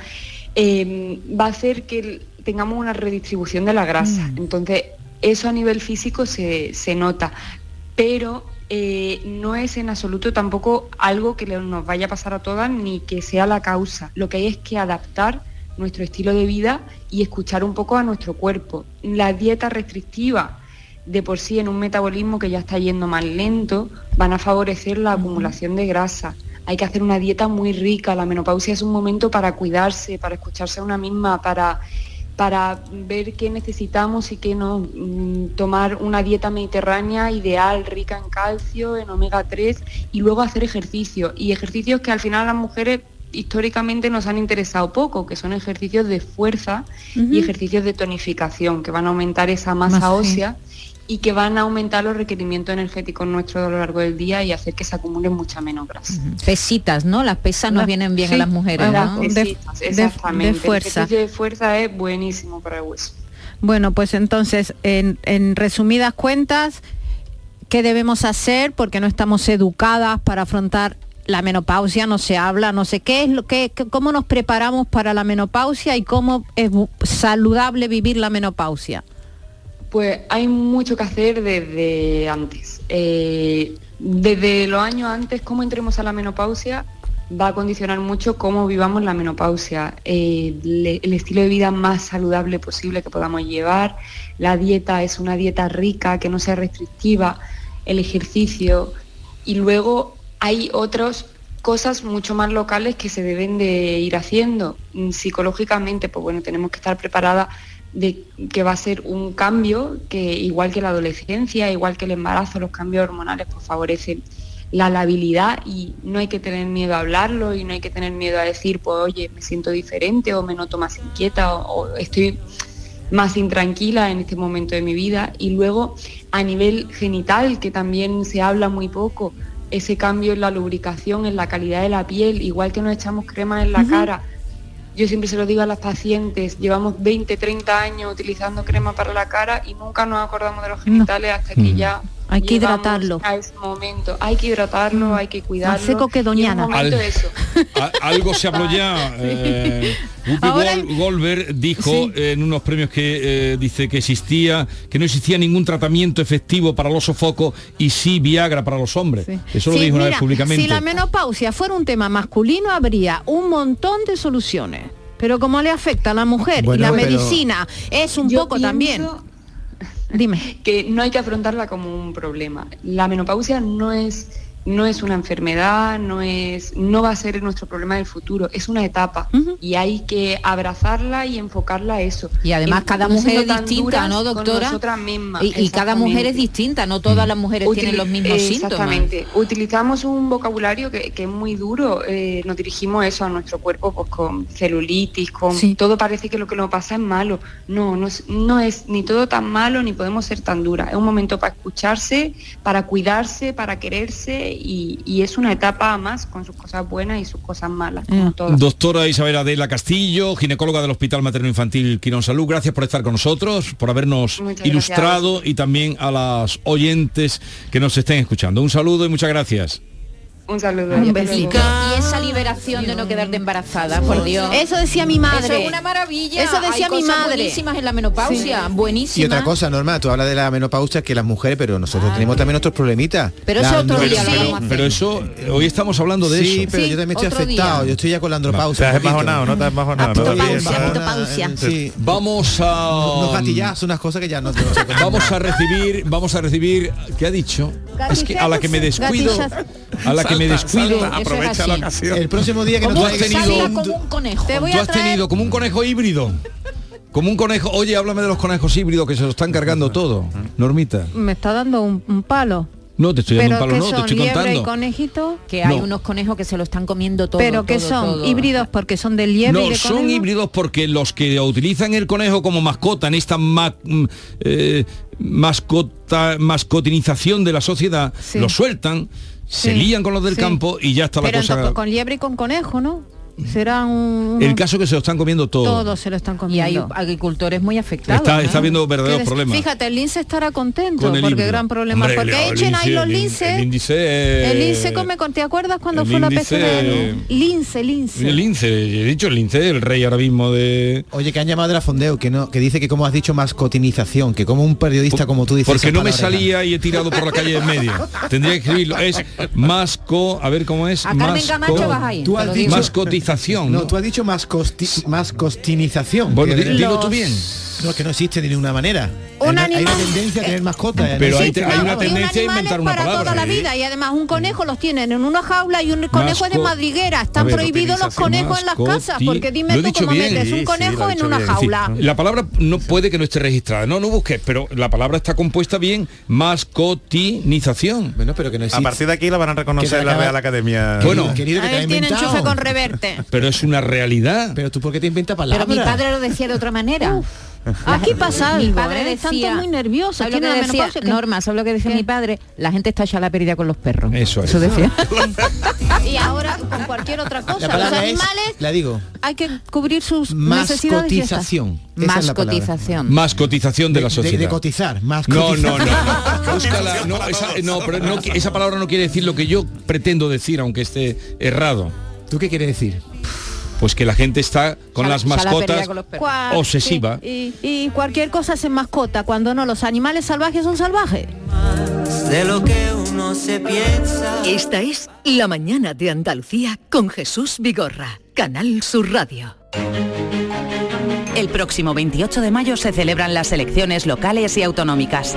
eh, va a hacer que tengamos una redistribución de la grasa. Entonces, eso a nivel físico se, se nota, pero eh, no es en absoluto tampoco algo que le- nos vaya a pasar a todas ni que sea la causa. Lo que hay es que adaptar nuestro estilo de vida y escuchar un poco a nuestro cuerpo. La dieta restrictiva de por sí en un metabolismo que ya está yendo más lento van a favorecer la acumulación de grasa. Hay que hacer una dieta muy rica. La menopausia es un momento para cuidarse, para escucharse a una misma, para, para ver qué necesitamos y qué no. Mm, Tomar una dieta mediterránea ideal, rica en calcio, en omega 3 y luego hacer ejercicio. Y ejercicios que al final las mujeres históricamente nos han interesado poco, que son ejercicios de fuerza y ejercicios de tonificación, que van a aumentar esa masa Más, ósea y que van a aumentar los requerimientos energéticos nuestros a lo largo del día y hacer que se acumule mucha menos grasa. Pesitas, ¿no? Las pesas nos vienen bien sí, a las mujeres, Las ¿no? pesitas, de- exactamente. de fuerza. El ejercicio de fuerza es buenísimo para el hueso. Bueno, pues entonces, en, en resumidas cuentas, ¿qué debemos hacer? Porque no estamos educadas para afrontar la menopausia, no se habla, no sé qué es lo que, cómo nos preparamos para la menopausia y cómo es saludable vivir la menopausia. Pues hay mucho que hacer desde antes. Eh, desde los años antes, cómo entremos a la menopausia va a condicionar mucho cómo vivamos la menopausia, Eh, el estilo de vida más saludable posible que podamos llevar, la dieta es una dieta rica, que no sea restrictiva, el ejercicio y luego hay otras cosas mucho más locales que se deben de ir haciendo. Mm, Psicológicamente, pues bueno, tenemos que estar preparadas de que va a ser un cambio que igual que la adolescencia, igual que el embarazo, los cambios hormonales pues favorecen la labilidad y no hay que tener miedo a hablarlo y no hay que tener miedo a decir, pues oye, me siento diferente o me noto más inquieta o estoy más intranquila en este momento de mi vida. Y luego a nivel genital, que también se habla muy poco, ese cambio en la lubricación, en la calidad de la piel, igual que nos echamos crema en la cara, yo siempre se lo digo a las pacientes, llevamos 20, 30 años utilizando crema para la cara y nunca nos acordamos de los genitales hasta que Mm. ya Hay que llegamos hidratarlo. a ese momento. Hay que hidratarlo, hay que cuidarlo. seco que Doñana. Al- eso. A- algo se habló ya. eh, Ahora- Gold- Goldberg dijo Sí. en unos premios que eh, dice que existía, que no existía ningún tratamiento efectivo para los sofocos y sí Viagra para los hombres. Eso lo Sí, dijo una vez mira, públicamente. Si la menopausia fuera un tema masculino, habría un montón de soluciones. Pero como le afecta a la mujer Bueno, y la medicina es un poco pienso también. Dime. Que no hay que afrontarla como un problema. La menopausia no es no es una enfermedad, no es no va a ser nuestro problema del futuro, es una etapa y hay que abrazarla y enfocarla a eso. Y además cada mujer es distinta, ¿no, doctora? mismas, Y, y cada mujer es distinta, no todas las mujeres tienen los mismos síntomas. Exactamente. Utilizamos un vocabulario que, que es muy duro. eh, nos dirigimos eso a nuestro cuerpo pues, con celulitis, con todo parece que lo que nos pasa es malo. No, no es, no es ni todo tan malo ni podemos ser tan duras. Es un momento para escucharse, para cuidarse, para quererse y, y es una etapa más con sus cosas buenas y sus cosas malas. como todas. Doctora Isabel Adela Castillo, ginecóloga del Hospital Materno Infantil Quirón Salud, gracias por estar con nosotros, por habernos Muchas ilustrado y también a las oyentes que nos estén escuchando. Un saludo y muchas gracias. Un saludo. Un besito. Y esa liberación de no quedarte embarazada, por Dios. Eso decía mi madre. Eso es una maravilla. Eso decía Hay mi cosas madre. buenísimas en la menopausia, buenísimas. Y otra cosa, Norma, tú hablas de la menopausia que las mujeres, pero nosotros tenemos también otros problemitas. Pero La eso otro día lo Sí. vamos a hacer. Pero eso, hoy estamos hablando de Sí, eso. pero yo también estoy afectado. día. Yo estoy ya con la andropausia. Te has ¿no? Te has embajonado, ¿no? Aptopausia, Bien. aptopausia. Sí. Vamos a Unos gatillazos, unas cosas que ya no... Vamos a recibir, vamos a recibir, ¿qué ha dicho? Es que a la que me descuido, a la que me descuido, aprovecha la ocasión. El próximo día que nos has tenido- como un conejo. Te voy tú a has traer tenido como un conejo híbrido. Como un conejo, oye, háblame de los conejos híbridos que se lo están cargando todo. Normita. Me está dando un, un palo. No, te estoy dando Pero un palo, no, te son estoy liebre y contando. conejito. Que hay No. unos conejos que se lo están comiendo todo. pero que todo, son todo. híbridos porque son de liebre y No, de son conejo. híbridos porque los que utilizan el conejo como mascota en esta ma- mm, eh, mascota, mascotinización de la sociedad, Sí. lo sueltan, se lían con los del sí. campo y ya está la Pero cosa. entonces, con liebre y con conejo, ¿no? Será un... El caso que se lo están comiendo todo. Todos se lo están Y hay comiendo. agricultores muy afectados. Está, ¿no? está habiendo verdaderos des- problemas. Fíjate, el lince estará contento con el porque gran problema. Hombre, porque el echen ahí lince- los linces. El eh, El lince come con, ¿te acuerdas cuando fue la índice- PCD? Lince, lince. El lince, he dicho el lince, el rey ahora mismo de. Oye, que han llamado de la Fondeo, que no, que dice que como has dicho mascotinización, que como un periodista como tú dices. Porque no me salía y he tirado por la calle en medio. Tendría que escribirlo. Es masco, a ver cómo es. A Carmen masco- Camacho vas ahí. Tú has dicho- digo. No, ¿no? tú has dicho mascosti- mascotinización. Bueno, que- di- dilo tú bien. No, es que no existe de ninguna manera. Un hay, una, hay una animal- tendencia a tener mascotas. Pero ¿no? hay, hay una tendencia a animal inventar una para palabra. toda la ¿eh? vida y además un conejo los tienen en una jaula y un conejo es de madriguera. A Están ver, prohibidos los conejos en las casas porque dime Lo tú cómo bien. metes un conejo en una bien. Jaula. la palabra no puede que no esté registrada, no, no busques, pero la palabra está compuesta bien, mascotinización. Bueno, pero que no A existe. partir de aquí la van a reconocer la acaba- Real Academia. Bueno, Querido, que A te tiene enchufe con reverte. Pero es una realidad. Pero tú, ¿por qué te inventas Pero palabras? mi padre lo decía de otra manera. Aquí pasa Mi algo, padre ¿eh? Están decía- todos muy nerviosos. ¿Sabes lo que decía Norma? ¿sabes lo que decía mi padre? La gente está ya la pérdida con los perros. Eso es. Eso decía. Y ahora con cualquier otra cosa. La Los es, animales la digo, hay que cubrir sus mascotización. Esa es la palabra. Mascotización. Mascotización de la De, sociedad. de cotizar, No, no, no, no. Búscala, no, esa, no, pero no, esa palabra no quiere decir lo que yo pretendo decir, aunque esté errado. ¿Tú qué quieres decir? Pues que la gente está con Ya las ya la pérdida mascotas con obsesiva. Y, y cualquier cosa se mascota cuando no, los animales salvajes son salvajes. de lo que uno se piensa. Esta es La mañana de Andalucía con Jesús Vigorra, Canal Sur Radio. El próximo 28 de mayo se celebran las elecciones locales y autonómicas.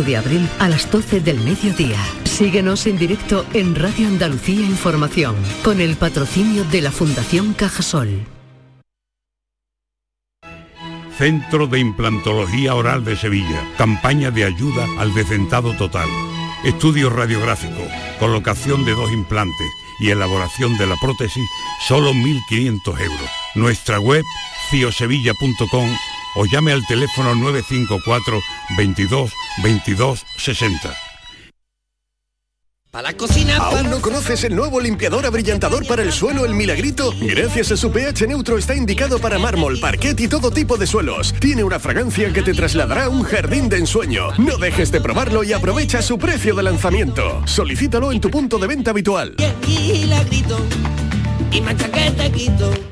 de abril a las 12 del mediodía. Síguenos en directo en Radio Andalucía Información con el patrocinio de la Fundación Cajasol. Centro de Implantología Oral de Sevilla. Campaña de ayuda al decentado total. Estudio radiográfico, colocación de dos implantes y elaboración de la prótesis, solo 1.500 euros. Nuestra web, ciosevilla.com o llame al teléfono 954 22 22 60. Para la cocina. ¿Aún no conoces el nuevo limpiador abrillantador para el suelo El Milagrito? Gracias a su pH neutro está indicado para mármol, parquet y todo tipo de suelos. Tiene una fragancia que te trasladará a un jardín de ensueño. No dejes de probarlo y aprovecha su precio de lanzamiento. Solicítalo en tu punto de venta habitual. Milagrito y machaquete quito. ¿Y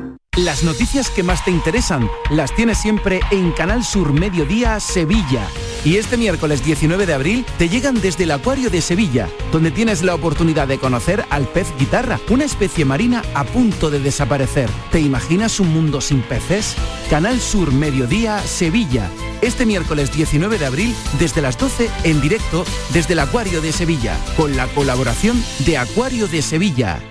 Las noticias que más te interesan las tienes siempre en Canal Sur Mediodía Sevilla. Y este miércoles 19 de abril te llegan desde el Acuario de Sevilla, donde tienes la oportunidad de conocer al pez guitarra, una especie marina a punto de desaparecer. ¿Te imaginas un mundo sin peces? Canal Sur Mediodía Sevilla. Este miércoles 19 de abril desde las 12 en directo desde el Acuario de Sevilla, con la colaboración de Acuario de Sevilla.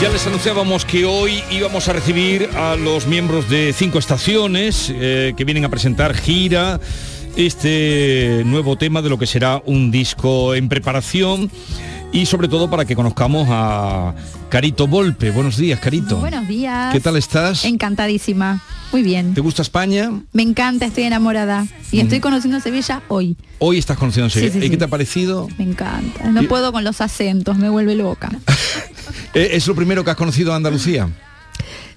Ya les anunciábamos que hoy íbamos a recibir a los miembros de cinco estaciones eh, que vienen a presentar gira, este nuevo tema de lo que será un disco en preparación y sobre todo para que conozcamos a Carito Volpe. Buenos días, Carito. Buenos días. ¿Qué tal estás? Encantadísima. Muy bien. ¿Te gusta España? Me encanta, estoy enamorada. Y Mm. estoy conociendo Sevilla hoy. Hoy estás conociendo Sevilla. Sí, sí, ¿Y qué te ha parecido? Me encanta. No Y- puedo con los acentos, me vuelve loca. Eh, ¿Es lo primero que has conocido a Andalucía?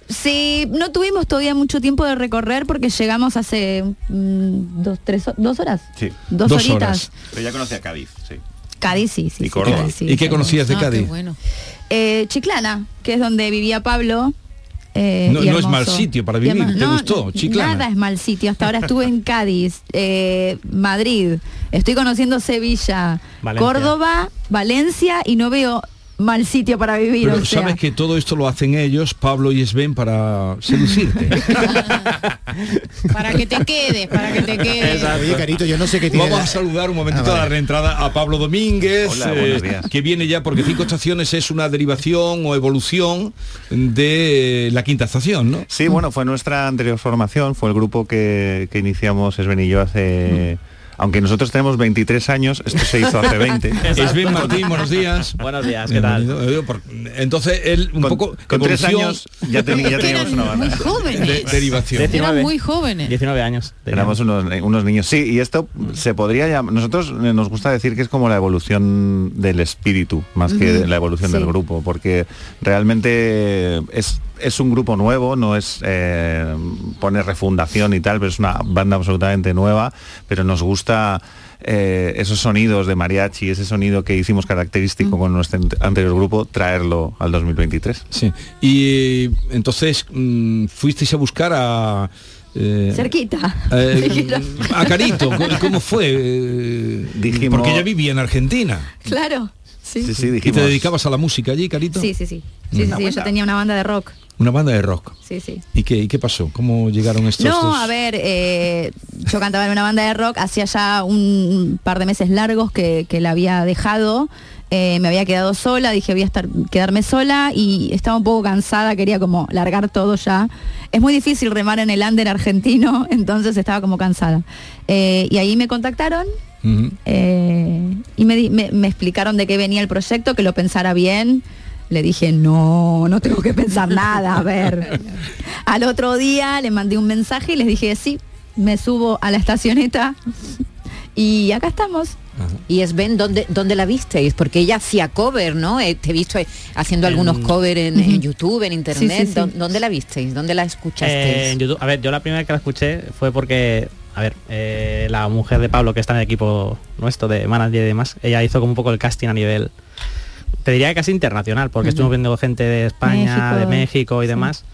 Sí, no tuvimos todavía mucho tiempo de recorrer porque llegamos hace mm, dos, tres, dos horas. Sí. Dos Dos horitas. horas. Pero ya conocí a Cádiz, sí. Cádiz, sí, sí. Y sí, Córdoba. Cádiz, sí, ¿Y qué conocías de Ah, Cádiz? qué bueno. Eh, Chiclana, que es donde vivía Pablo. eh, No- es mal sitio para vivir, ¿te gustó, Chiclana? Nada es mal sitio. Hasta ahora estuve en Cádiz, eh, Madrid, estoy conociendo Sevilla, Valencia. Córdoba, Valencia y no veo mal sitio para vivir. Pero o sea. sabes que todo esto lo hacen ellos, Pablo y Sven, para seducirte. Para que te quedes, para que te quedes. Oye, Carito, yo no sé qué tiene Vamos la- a saludar un momentito Ah, a la vale. reentrada a Pablo Domínguez, Hola, eh, que viene ya porque cinco estaciones es una derivación o evolución de la quinta estación, ¿no? Sí, bueno, fue nuestra anterior formación, fue el grupo que, que iniciamos Esben y yo hace... Aunque nosotros tenemos 23 años, esto se hizo hace 20. Esben Martín, buenos días. Buenos días, ¿qué tal? Entonces él un Con- poco con tres años ya teníamos una banda. muy jóvenes. de derivación. Eran 19. muy jóvenes. 19 años. Éramos unos, unos niños. Sí, y esto se podría llamar... Nosotros eh, nos gusta decir que es como la evolución del espíritu, más que la evolución sí. del grupo, porque realmente es, es un grupo nuevo, no es eh, poner refundación y tal, pero es una banda absolutamente nueva, pero nos gusta... eh, esos sonidos de mariachi, ese sonido que hicimos característico con nuestro ante- anterior grupo, traerlo al 2023. Sí. Y eh, entonces mm, fuisteis a buscar a eh, Cerquita. eh, a Carito, ¿cómo- ¿cómo fue? Dijimos- Porque ella vivía en Argentina. Claro. Sí. Sí, sí, ¿Y te dedicabas a la música allí, Carito? Sí, sí, sí. Sí, sí, sí, Yo tenía una banda de rock. Una banda de rock. Sí, sí. ¿Y qué, y qué pasó? ¿Cómo llegaron estos No, dos? a ver, eh, yo cantaba en una banda de rock, hacía ya un par de meses largos que, que la había dejado, eh, me había quedado sola, dije voy a estar, quedarme sola y estaba un poco cansada, quería como largar todo ya. Es muy difícil remar en el under argentino, entonces estaba como cansada. Eh, y ahí me contactaron Eh, y me, di- me- me explicaron de qué venía el proyecto, que lo pensara bien. Le dije, no, no tengo que pensar nada, a ver. Al otro día le mandé un mensaje y les dije, sí, me subo a la estacioneta y acá estamos. Y es Ben, ¿dónde, ¿dónde la visteis? Porque ella hacía cover, ¿no? Eh, te he visto eh, haciendo algunos cover en, en YouTube, en internet. Sí, sí, sí. ¿Dó- ¿Dónde la visteis? ¿Dónde la escuchasteis? Eh, en YouTube. A ver, yo la primera vez que la escuché fue porque, a ver, eh, la mujer de Pablo, que está en el equipo nuestro de manager y demás, ella hizo como un poco el casting a nivel, te diría que casi internacional, porque Ujú. estuvimos viendo gente de España, México, de México y sí. demás.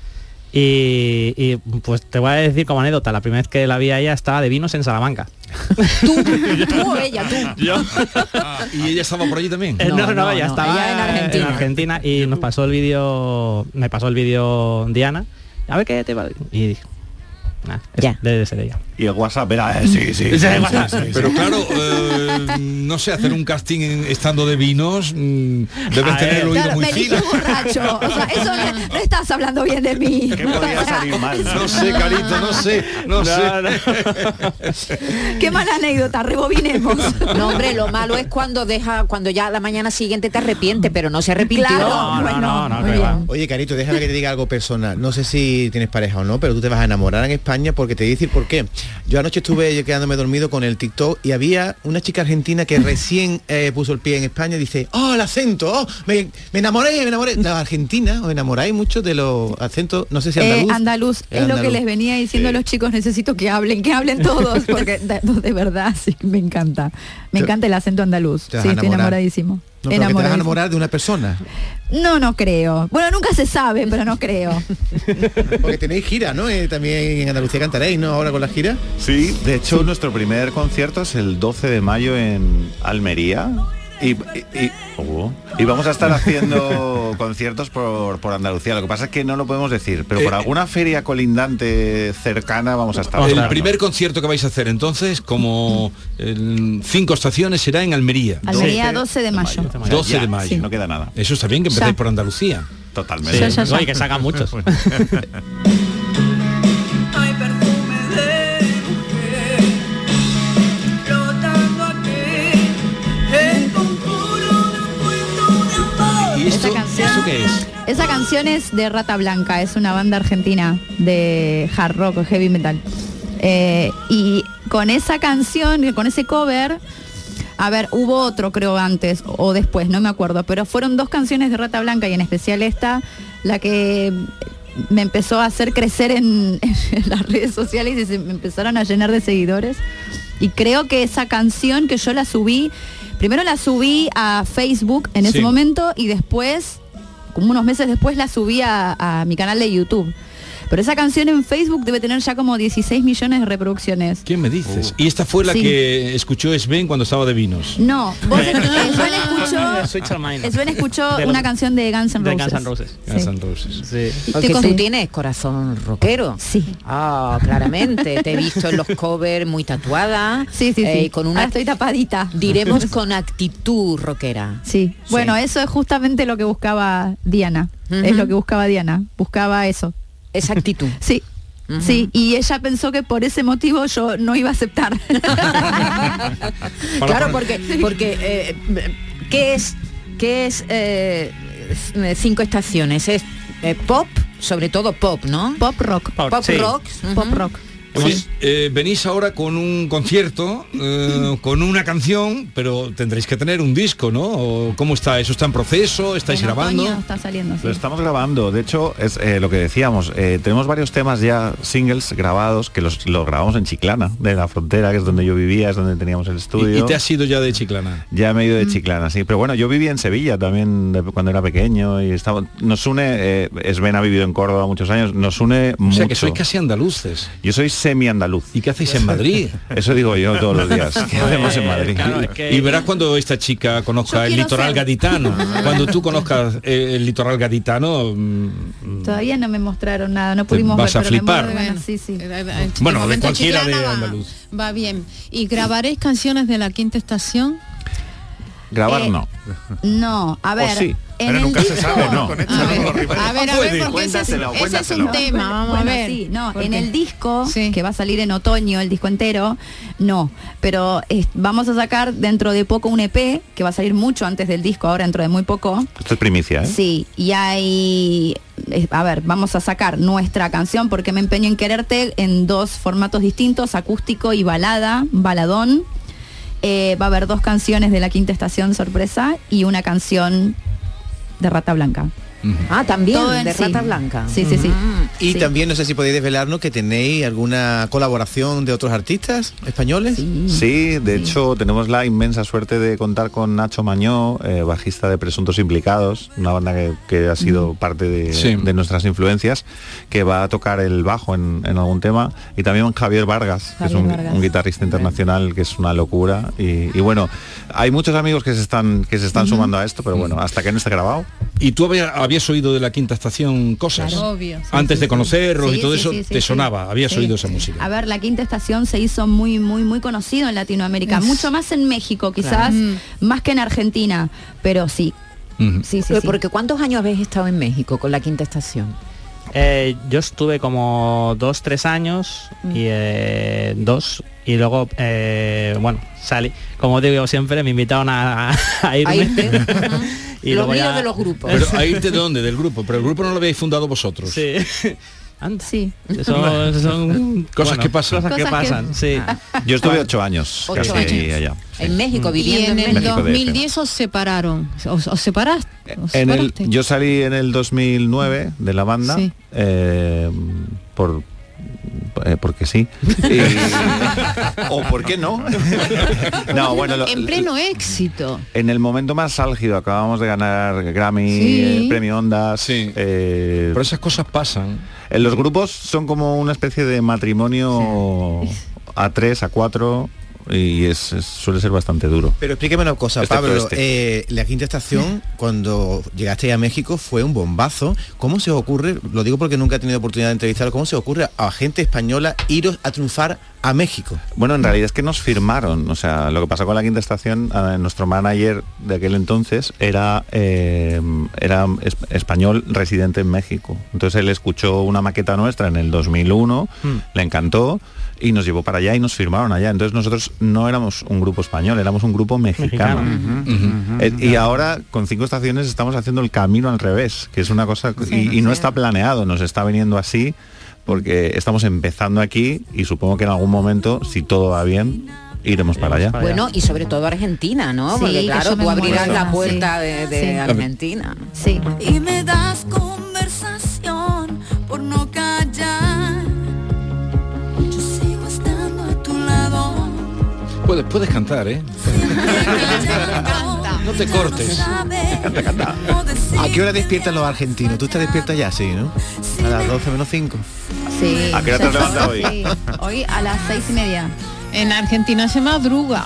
Y, y, pues te voy a decir como anécdota, la primera vez que la vi a ella estaba de vinos en Salamanca. Tú o ella, tú. Yo. Ah, ¿Y ella estaba por allí también? Eh, no, no, no, ella no, estaba ella en Argentina. Argentina y nos pasó el vídeo, me pasó el vídeo Diana. A ver qué te va. Y dije, nah, es- Ya. debe de ser ella. Y el WhatsApp era... eh, sí, sí, sí, Sí, sí, WhatsApp. sí, sí. Pero claro, eh, no sé, hacer un casting en- estando de vinos, mm, debes tener el oído Claro, muy me fino. eligió borracho. O sea, eso no, no estás hablando bien de mí. ¿Qué podía salir mal? No sé, Carito, no sé, no, sé. Qué mala anécdota, rebobinemos. No, hombre, lo malo es cuando deja, cuando ya la mañana siguiente te arrepiente, pero no se arrepintió. Claro, No, no, bueno, no, no. Oye, Carito, déjame que te diga algo personal. No sé si tienes pareja o no, pero tú te vas a enamorar en España porque te voy a decir por qué. Yo anoche estuve quedándome dormido con el TikTok y había una chica argentina que recién eh, puso el pie en España y dice, oh, el acento, oh, me, me enamoré, me enamoré. La Argentina, os enamoráis mucho de los acentos, no sé si Eh, andaluz. andaluz, es lo que les venía diciendo a los chicos, necesito que hablen, que hablen todos, porque de, de verdad sí, me encanta. Me encanta el acento andaluz. Sí, estoy enamoradísimo. No, pero que te vas a enamorar de una persona. No, no creo. Bueno, nunca se sabe, pero no creo. Porque tenéis gira, ¿no? Eh, también en Andalucía cantaréis, ¿no? Ahora con la gira. Sí, de hecho nuestro primer concierto es el 12 de mayo en Almería. Y, y- y- oh, y vamos a estar haciendo conciertos por, por Andalucía. Lo que pasa es que no lo podemos decir, pero por Eh, alguna feria colindante cercana vamos a estar. El primer concierto que vais a hacer entonces, como el cinco estaciones, será en Almería. Almería 12 de mayo. 12 Ya, de mayo. sí, No queda nada. Eso está bien que empezáis Ya. por Andalucía. Totalmente. Ya, ya, ya. Oye, que sacan muchos. qué es? Esa canción es de Rata Blanca, es una banda argentina de hard rock heavy metal. Eh, y con esa canción, con ese cover, a ver, hubo otro creo antes o después, no me acuerdo, pero fueron dos canciones de Rata Blanca y en especial esta, la que me empezó a hacer crecer en, en las redes sociales y se me empezaron a llenar de seguidores. Y creo que esa canción que yo la subí, primero la subí a Facebook en ese momento y después, como unos meses después, la subí a, a mi canal de YouTube. Pero esa canción en Facebook debe tener ya como 16 millones de reproducciones. ¿Qué me dices? Y esta fue la Sí. que escuchó Sven cuando estaba de vinos. No, vos, Sven escuchó. Sven escuchó De una canción de Guns N' de Roses. Guns N' Roses. Guns N' Roses. Sí. Tú tienes corazón rockero. Sí. Ah, claramente. Te he visto en los covers muy tatuada. Sí, sí, sí. eh, con una Ahora estoy tapadita. diremos con actitud rockera. Sí. Bueno, eso es justamente lo que buscaba Diana. Es lo que buscaba Diana. Buscaba eso. Esa actitud. Sí. Sí, y ella pensó que por ese motivo yo no iba a aceptar. claro, porque porque eh, qué es qué es eh, cinco estaciones es eh, pop, sobre todo pop, ¿no? Pop rock. Pop, sí. rock. Pop ujú. Hemos- eh, venís ahora con un concierto, eh, con una canción, pero tendréis que tener un disco, ¿no? ¿O ¿Cómo está? ¿Eso está en proceso? ¿Estáis En grabando? está saliendo. sí. Lo estamos grabando, de hecho es eh, lo que decíamos, eh, tenemos varios temas ya singles grabados que los, los grabamos en Chiclana, de la frontera, que es donde yo vivía, es donde teníamos el estudio. y te has ido ya de Chiclana. Ya me he ido de Chiclana, sí. Pero bueno, yo vivía en Sevilla también de- cuando era pequeño y estaba, nos une, eh, Sven ha vivido en Córdoba muchos años, nos une O mucho. sea que sois casi andaluces. Yo soy semi-andaluz. ¿Y qué hacéis en Madrid? Eso digo yo todos los días. ¿Qué hacemos en Madrid? Claro, es que- Y verás cuando esta chica conozca Yo el litoral ser- gaditano. Cuando tú conozcas eh, el litoral gaditano, Todavía no me mostraron nada, no pudimos vas ver, a flipar. de ganas, Sí, sí. Bueno, De cualquiera de Chiclana va- andaluz. Va bien. ¿Y grabaréis canciones de la quinta estación? Grabar Eh, no. No, a ver. sí. en Pero el nunca se disco- sabe, ¿no? no. Con esto A ver, a ver, a Puede. ver, porque ese es, ese un tema, vamos Bueno, a ver. sí, no, ¿Por en el disco Sí. que va a salir en otoño, el disco entero, no. Pero eh, vamos a sacar dentro de poco un EP que va a salir mucho antes del disco, ahora dentro de muy poco. Esto es primicia, ¿eh? Sí, y hay, eh, a ver, vamos a sacar nuestra canción porque me empeño en quererte en dos formatos distintos, acústico y balada, baladón. Eh, va a haber dos canciones de la quinta estación sorpresa y una canción de Rata Blanca. Ah, también Todo de sí. Rata Blanca. Sí, sí, sí. Y Sí. también no sé si podéis desvelarnos que tenéis alguna colaboración de otros artistas españoles. Sí, de hecho tenemos la inmensa suerte de contar con Nacho Mañó, eh, bajista de Presuntos Implicados, una banda que, que ha sido parte de, Sí. de nuestras influencias, que va a tocar el bajo en, en algún tema, y también Javier Vargas, que es un, Vargas. un guitarrista internacional que es una locura. Y, y bueno, hay muchos amigos que se están, que se están sumando a esto, pero bueno, hasta que no esté grabado. ¿Y tú había- habías oído de la quinta estación cosas? Claro. Obvio. Sí, Antes sí, de sí. conocerlos y todo sí, eso, te sí. sonaba, habías Sí. oído esa música. A ver, la quinta estación se hizo muy, muy, muy conocido en Latinoamérica, Es- mucho más en México quizás, Mm. más que en Argentina, pero sí, sí, sí. Pero. Porque ¿cuántos años habéis estado en México con la quinta estación? Eh, yo estuve como dos, tres años y eh, dos y luego, eh, bueno, salí. Como digo siempre, me invitaron a, a irme. Y Los líos ya- de los grupos. Pero a irte de dónde? Del grupo. Pero el grupo no lo habéis fundado vosotros. Sí. Anda. Sí. Son, son Cosas bueno, que pasan. Cosas que pasan, sí. Yo estuve ocho años, Ocho casi años. allá. sí. En México, Y viviendo en en, el México. México. 2010 os separaron. ¿Os, os separaste? ¿Os En el, yo salí en el 2009 de la banda Sí. eh, por eh, porque sí Y- o por qué no no bueno lo- en pleno éxito. en el momento más álgido acabamos de ganar Grammy Sí. premio Ondas Sí. eh, Pero esas cosas pasan. en los grupos son como una especie de matrimonio a tres a cuatro y es, es- suele ser bastante duro Pero explíqueme una cosa, Excepto Pablo. este. eh, la quinta estación, cuando llegaste a México, fue un bombazo. ¿Cómo se os ocurre, lo digo porque nunca he tenido oportunidad de entrevistar, cómo se os ocurre a gente española iros a triunfar a México? Bueno, en realidad es que nos firmaron. O sea, lo que pasó con la quinta estación, eh, nuestro manager de aquel entonces era, eh, era es- español residente en México. Entonces él escuchó una maqueta nuestra en el 2001, le encantó y nos llevó para allá y nos firmaron allá. Entonces nosotros no éramos un grupo español, éramos un grupo mexicano. Eh, y ahora con cinco estaciones estamos haciendo el camino al revés, que es una cosa y, y no está planeado, nos está viniendo así porque estamos empezando aquí y supongo que en algún momento, si todo va bien, iremos para allá. Bueno, y sobre todo Argentina, ¿no? Sí, Porque que claro, tú abrirás la puerta Sí. de, de Sí. Argentina. Sí. Y me das Puedes, puedes cantar, ¿eh? No te cortes. ¿A qué hora despiertan los argentinos? Tú estás despierta ya, sí, ¿no? A las 12 menos 5. Sí. ¿A qué hora te levantas hoy? Sí, hoy a las seis y media. En Argentina se madruga.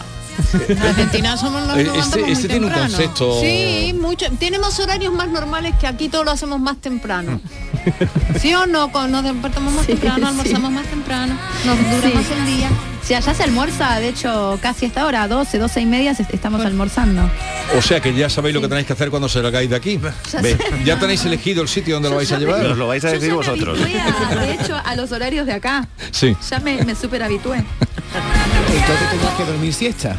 En Argentina somos los este- este tiene un temprano. concepto- Sí, mucho. Tenemos horarios más normales que aquí todos lo hacemos más temprano. ¿Sí o no? Con- Nos despertamos más Sí, temprano, sí. almorzamos más temprano, nos dura Sí. más el día. Si allá se almuerza, de hecho, casi a esta hora, 12, 12 y media, estamos almorzando. O sea que ya sabéis lo que tenéis que hacer cuando salgáis de aquí. Ya Ve, sé. ya tenéis elegido el sitio donde lo vais a llevar. Nos lo vais a Yo decir me vosotros. habitué a- de hecho, a los horarios de acá. Sí. Ya me, me super habitué. Entonces tendrás que dormir siesta.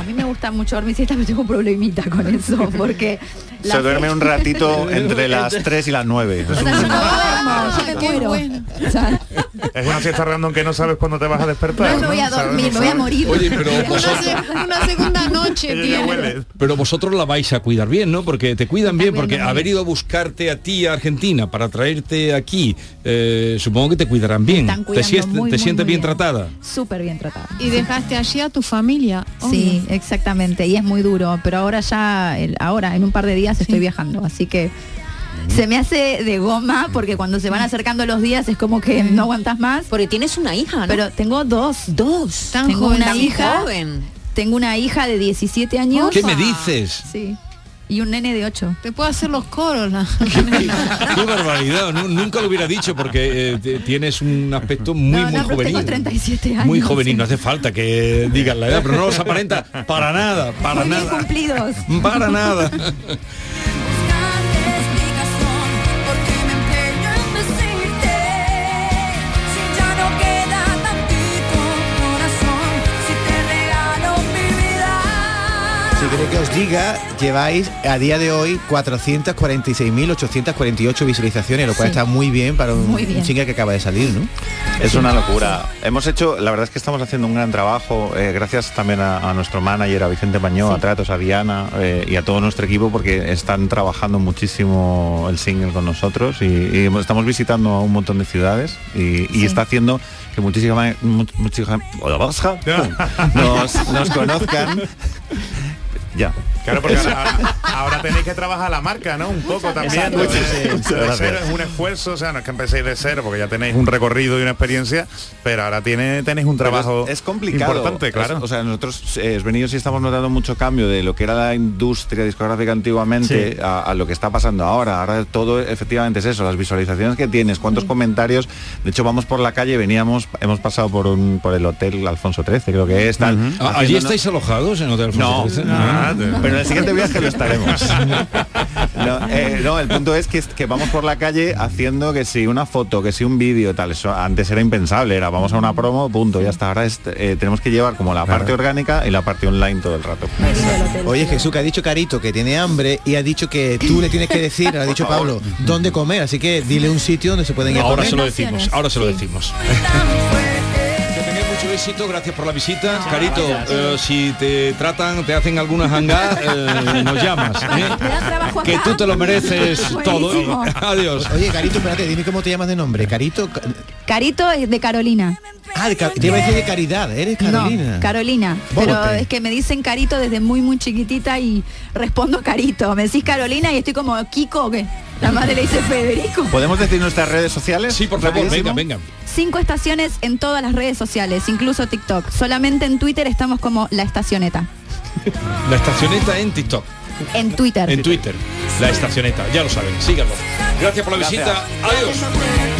A mí me gusta mucho dormir siesta, pero tengo un problemita con eso, porque... la Se duerme un ratito entre las 3 y las 9. O sea, yo no duermo, yo me Qué muero. bueno. O sea, Es una siesta random que no sabes cuándo te vas a despertar. no me voy a dormir, me voy a morir. Oye, pero Una, vosotros, una segunda noche tiene. pero vosotros la vais a cuidar bien, ¿no? Porque te cuidan bien, porque haber ido a buscarte a ti a Argentina para traerte aquí, eh, supongo que te cuidarán bien. Te, sientes- muy, te muy, sientes muy bien tratada. Súper bien tratada. Y dejaste allí a tu familia. Sí, exactamente, y es muy duro, pero ahora ya, ahora en un par de días estoy viajando, así que se me hace de goma porque cuando se van acercando los días es como que no aguantas más. Porque tienes una hija, ¿no? Pero tengo dos. Dos. Tengo joven, una tan hija, joven. tengo una hija de 17 años. ¿Qué me dices? Sí. Y un nene de 8. Te puedo hacer los coros. la- Qué barbaridad, nu- nunca lo hubiera dicho porque eh, tienes un aspecto muy, no, muy no, tengo juvenil. 37 años. Muy juvenil, no hace falta que digas la edad, pero no los aparenta para nada, para Muy bien nada. cumplidos. Para nada. Queréis que os diga, lleváis a día de hoy 446.848 visualizaciones, lo cual Sí. está muy bien para un Muy bien. single que acaba de salir, ¿no? Es una locura. Hemos hecho, la verdad es que estamos haciendo un gran trabajo, eh, gracias también a, a nuestro manager, a Vicente Pañó, a Tratos, a Diana eh, y a todo nuestro equipo porque están trabajando muchísimo el single con nosotros y, y estamos visitando a un montón de ciudades y, y Sí. está haciendo que muchísima, mu- muchísima- nos, nos conozcan. Ya. Claro, porque ahora, ahora tenéis que trabajar la marca, ¿no? Un poco también. Exacto. ¿no? Muchas- De- de cero es un esfuerzo, o sea, no es que empecéis de cero, porque ya tenéis un recorrido y una experiencia, pero ahora tiene, tenéis un trabajo es, es complicado. importante, claro. Es- o sea, nosotros eh, venidos sí estamos notando mucho cambio de lo que era la industria discográfica antiguamente Sí. a, a lo que está pasando ahora. Ahora todo efectivamente es eso, las visualizaciones que tienes, cuántos comentarios. De hecho, vamos por la calle, veníamos, hemos pasado por un por el hotel Alfonso XIII, creo que es tal. Ah, ¿Allí haciéndonos- estáis alojados en Hotel Alfonso no, XIII? no, pero en el siguiente viaje lo estaremos. No, eh, no, el punto es que, que vamos por la calle haciendo que si una foto, que si un vídeo, tal. Eso antes era impensable, era vamos a una promo, punto, ya está. Ahora es, eh, tenemos que llevar como la parte orgánica y la parte online todo el rato. Oye, Jesús, que ha dicho Carito que tiene hambre y ha dicho que tú le tienes que decir, le ha dicho Pablo, dónde comer, así que dile un sitio donde se pueden ir a ahora comer. se lo decimos, ahora se lo decimos. Que éxito, gracias por la visita. Carito, eh, si te tratan, te hacen alguna jangá, eh, nos llamas. ¿eh? Que tú te lo mereces todo. Adiós. Oye, Carito, espérate, dime cómo te llamas de nombre. Carito. Ca- Carito es de Carolina. Ah, de Ca- te iba a decir de caridad, eres Carolina. No, Carolina. Pero es que me dicen Carito desde muy muy chiquitita y respondo Carito. Me decís Carolina y estoy como Kiko, ¿o ¿qué? La madre le dice Federico. ¿Podemos decir nuestras redes sociales? Sí, por favor, venga, venga. Cinco estaciones en todas las redes sociales, incluso TikTok. Solamente en Twitter estamos como La Estacioneta. La estacioneta en TikTok, En Twitter. en Twitter. La estacioneta, ya lo saben, síganlo. Gracias por la Gracias. visita. Adiós.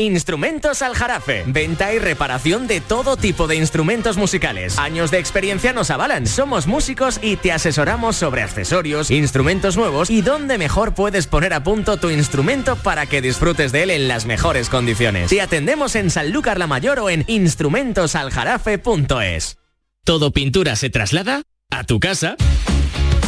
Instrumentos Aljarafe. Venta y reparación de todo tipo de instrumentos musicales. Años de experiencia nos avalan. Somos músicos y te asesoramos sobre accesorios, instrumentos nuevos y dónde mejor puedes poner a punto tu instrumento para que disfrutes de él en las mejores condiciones. Te atendemos en Sanlúcar la Mayor o en instrumentosaljarafe.es. ¿Todo pintura se traslada? ¿A tu casa?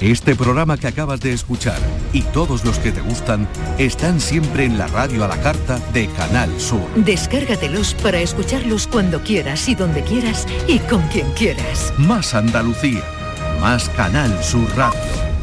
Este programa que acabas de escuchar y todos los que te gustan están siempre en la radio a la carta de Canal Sur. Descárgatelos para escucharlos cuando quieras y donde quieras y con quien quieras. Más Andalucía, más Canal Sur Radio.